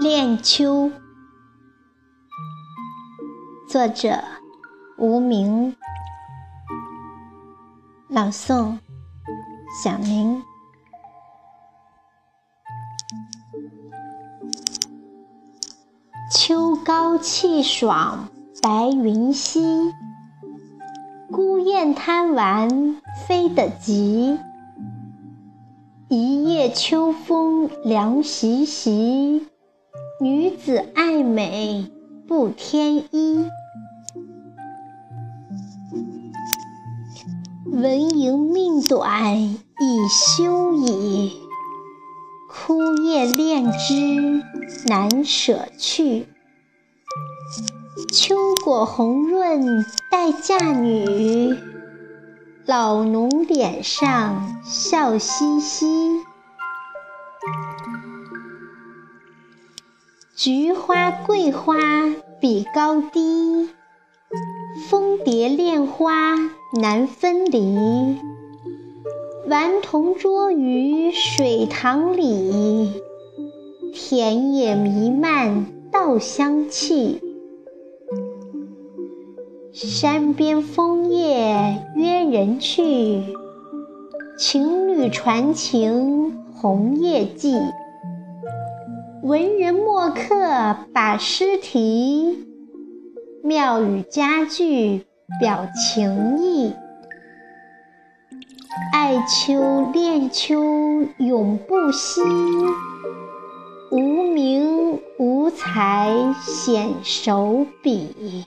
恋秋作者无名，老宋、小明。秋高气爽，白云稀。孤雁贪玩飞得急。一夜秋风凉习习，女子爱美不添衣。蚊蝇命短已休矣，枯叶恋枝难舍去。秋果红问待嫁女。老农脸上笑嘻嘻，菊花桂花比高低，蜂蝶恋花难分离。顽童捉鱼水塘里，田野弥漫稻香气。山边枫叶约人去，情侣传情红叶记。文人墨客把诗题，妙语佳句表情意。爱秋恋秋永不息，无名无才显手笔。